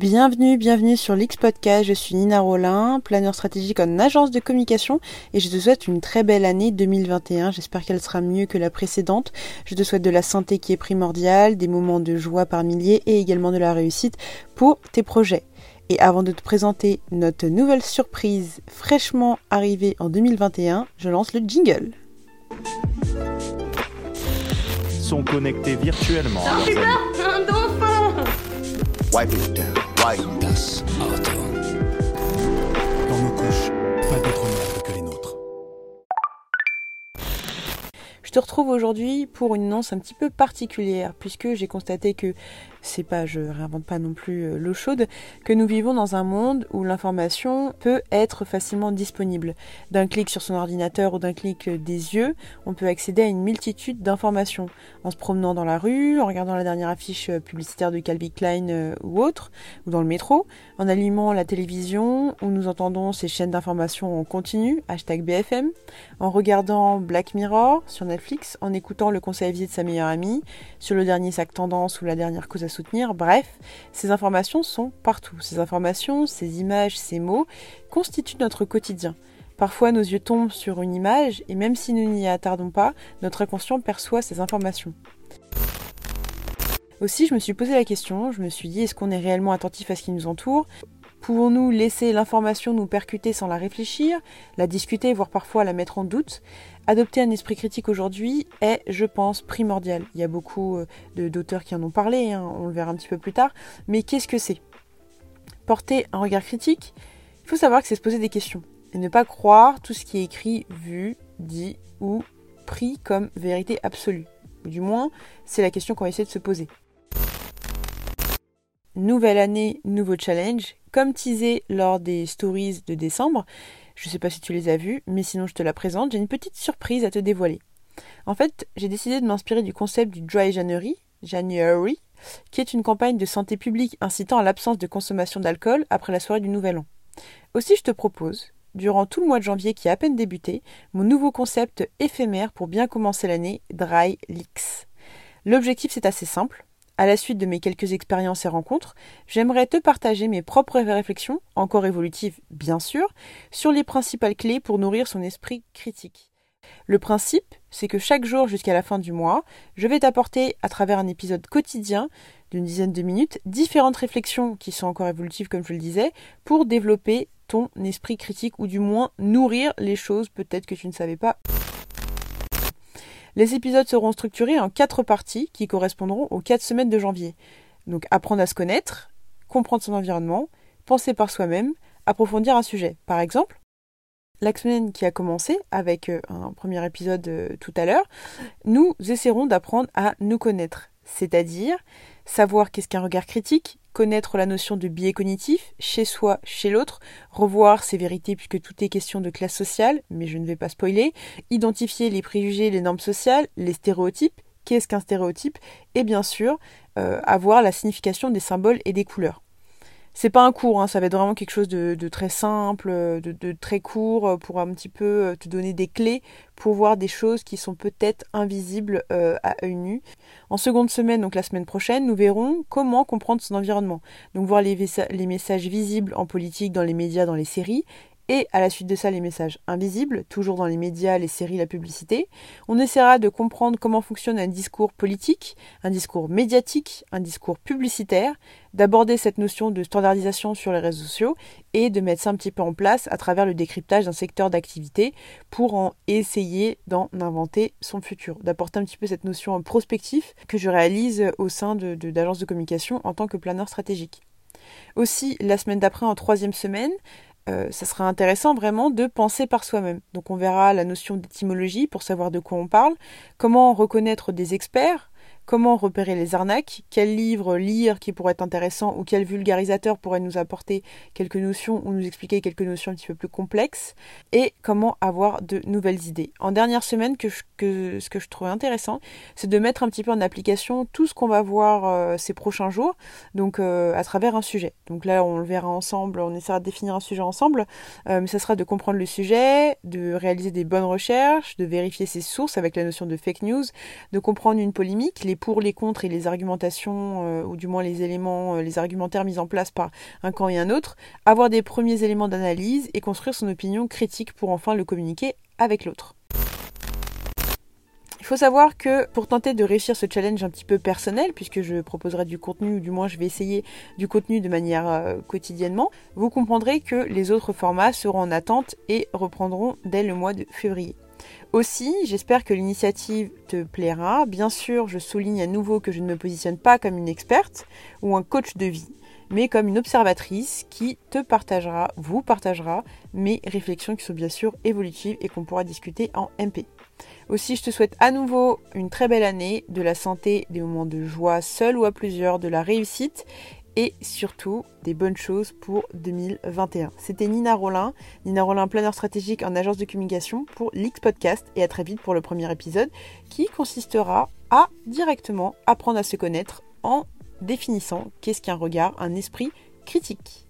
Bienvenue, bienvenue sur l'X Podcast. Je suis Nina Rollin, planeur stratégique en agence de communication et je te souhaite une très belle année 2021. J'espère qu'elle sera mieux que la précédente. Je te souhaite de la santé qui est primordiale, des moments de joie par milliers et également de la réussite pour tes projets. Et avant de te présenter notre nouvelle surprise fraîchement arrivée en 2021, je lance le jingle. Sont connectés virtuellement. Un dauphin Wipe it down. Wipe. Das Auto. Dans nos couches, pas d'autre merde que les nôtres. Je te retrouve aujourd'hui pour une annonce un petit peu particulière puisque j'ai constaté que c'est pas, je réinvente pas non plus euh, l'eau chaude, que nous vivons dans un monde où l'information peut être facilement disponible. D'un clic sur son ordinateur ou d'un clic euh, des yeux, on peut accéder à une multitude d'informations. En se promenant dans la rue, en regardant la dernière affiche euh, publicitaire de Calvin Klein ou autre, ou dans le métro, en allumant la télévision où nous entendons ces chaînes d'informations en continu, hashtag BFM, en regardant Black Mirror sur Netflix, en écoutant le conseil avisé de sa meilleure amie, sur le dernier sac tendance ou la dernière cause à soutenir. Bref, ces informations sont partout. Ces informations, ces images, ces mots constituent notre quotidien. Parfois, nos yeux tombent sur une image et même si nous n'y attardons pas, notre inconscient perçoit ces informations. Aussi, je me suis posé la question, je me suis dit, est-ce qu'on est réellement attentif à ce qui nous entoure? Pouvons-nous laisser l'information nous percuter sans la réfléchir, la discuter, voire parfois la mettre en doute? Adopter un esprit critique aujourd'hui est, je pense, primordial. Il y a beaucoup euh, d'auteurs qui en ont parlé, hein, on le verra un petit peu plus tard, mais qu'est-ce que c'est? Porter un regard critique, il faut savoir que c'est se poser des questions et ne pas croire tout ce qui est écrit, vu, dit ou pris comme vérité absolue. Du moins, c'est la question qu'on va essayer de se poser. Nouvelle année, nouveau challenge. Comme teasé lors des stories de décembre, je ne sais pas si tu les as vus, mais sinon je te la présente, j'ai une petite surprise à te dévoiler. En fait, j'ai décidé de m'inspirer du concept du Dry January, January, qui est une campagne de santé publique incitant à l'absence de consommation d'alcool après la soirée du Nouvel An. Aussi, je te propose, durant tout le mois de janvier qui a à peine débuté, mon nouveau concept éphémère pour bien commencer l'année, Dry Leaks. L'objectif c'est assez simple, à la suite de mes quelques expériences et rencontres, j'aimerais te partager mes propres réflexions, encore évolutives bien sûr, sur les principales clés pour nourrir son esprit critique. Le principe, c'est que chaque jour jusqu'à la fin du mois, je vais t'apporter, à travers un épisode quotidien d'une dizaine de minutes, différentes réflexions qui sont encore évolutives comme je le disais, pour développer ton esprit critique ou du moins nourrir les choses peut-être que tu ne savais pas. Les épisodes seront structurés en quatre parties qui correspondront aux quatre semaines de janvier. Donc apprendre à se connaître, comprendre son environnement, penser par soi-même, approfondir un sujet. Par exemple, la semaine qui a commencé avec euh, un premier épisode euh, tout à l'heure, nous essaierons d'apprendre à nous connaître, c'est-à-dire savoir qu'est-ce qu'un regard critique, connaître la notion de biais cognitif, chez soi, chez l'autre, revoir ses vérités puisque tout est question de classe sociale, mais je ne vais pas spoiler, identifier les préjugés, les normes sociales, les stéréotypes, qu'est-ce qu'un stéréotype, et bien sûr, euh, avoir la signification des symboles et des couleurs. C'est pas un cours, hein, ça va être vraiment quelque chose de, très simple, de, très court, euh, pour un petit peu euh, te donner des clés pour voir des choses qui sont peut-être invisibles euh, à œil nu. En seconde semaine, donc la semaine prochaine, nous verrons comment comprendre son environnement. Donc voir les, les messages visibles en politique, dans les médias, dans les séries, et à la suite de ça les messages invisibles, toujours dans les médias, les séries, la publicité. On essaiera de comprendre comment fonctionne un discours politique, un discours médiatique, un discours publicitaire, d'aborder cette notion de standardisation sur les réseaux sociaux et de mettre ça un petit peu en place à travers le décryptage d'un secteur d'activité pour en essayer d'en inventer son futur, d'apporter un petit peu cette notion prospective que je réalise au sein de, d'agences de communication en tant que planeur stratégique. Aussi, la semaine d'après, en troisième semaine, euh, ça sera intéressant vraiment de penser par soi-même. Donc on verra la notion d'étymologie pour savoir de quoi on parle, comment reconnaître des experts, comment repérer les arnaques, quel livre lire qui pourrait être intéressant ou quel vulgarisateur pourrait nous apporter quelques notions ou nous expliquer quelques notions un petit peu plus complexes, et comment avoir de nouvelles idées. En dernière semaine, ce que je trouvais intéressant, c'est de mettre un petit peu en application tout ce qu'on va voir euh, ces prochains jours, donc euh, à travers un sujet. Donc là, on le verra ensemble, on essaiera de définir un sujet ensemble, euh, mais ça sera de comprendre le sujet, de réaliser des bonnes recherches, de vérifier ses sources avec la notion de fake news, de comprendre une polémique, les pour, les contre et les argumentations, euh, ou du moins les éléments, euh, les argumentaires mis en place par un camp et un autre, avoir des premiers éléments d'analyse et construire son opinion critique pour enfin le communiquer avec l'autre. Il faut savoir que pour tenter de réussir ce challenge un petit peu personnel, puisque je proposerai du contenu, ou du moins je vais essayer du contenu de manière euh, quotidiennement, vous comprendrez que les autres formats seront en attente et reprendront dès le mois de février. Aussi, j'espère que l'initiative te plaira. Bien sûr, je souligne à nouveau que je ne me positionne pas comme une experte ou un coach de vie, mais comme une observatrice qui te partagera, vous partagera mes réflexions qui sont bien sûr évolutives et qu'on pourra discuter en MP. Aussi, je te souhaite à nouveau une très belle année, de la santé, des moments de joie seul ou à plusieurs, de la réussite et surtout des bonnes choses pour 2021. C'était Nina Rollin, Nina Rollin, planeur stratégique en agence de communication pour l'X Podcast et à très vite pour le premier épisode qui consistera à directement apprendre à se connaître en définissant qu'est-ce qu'un regard, un esprit critique.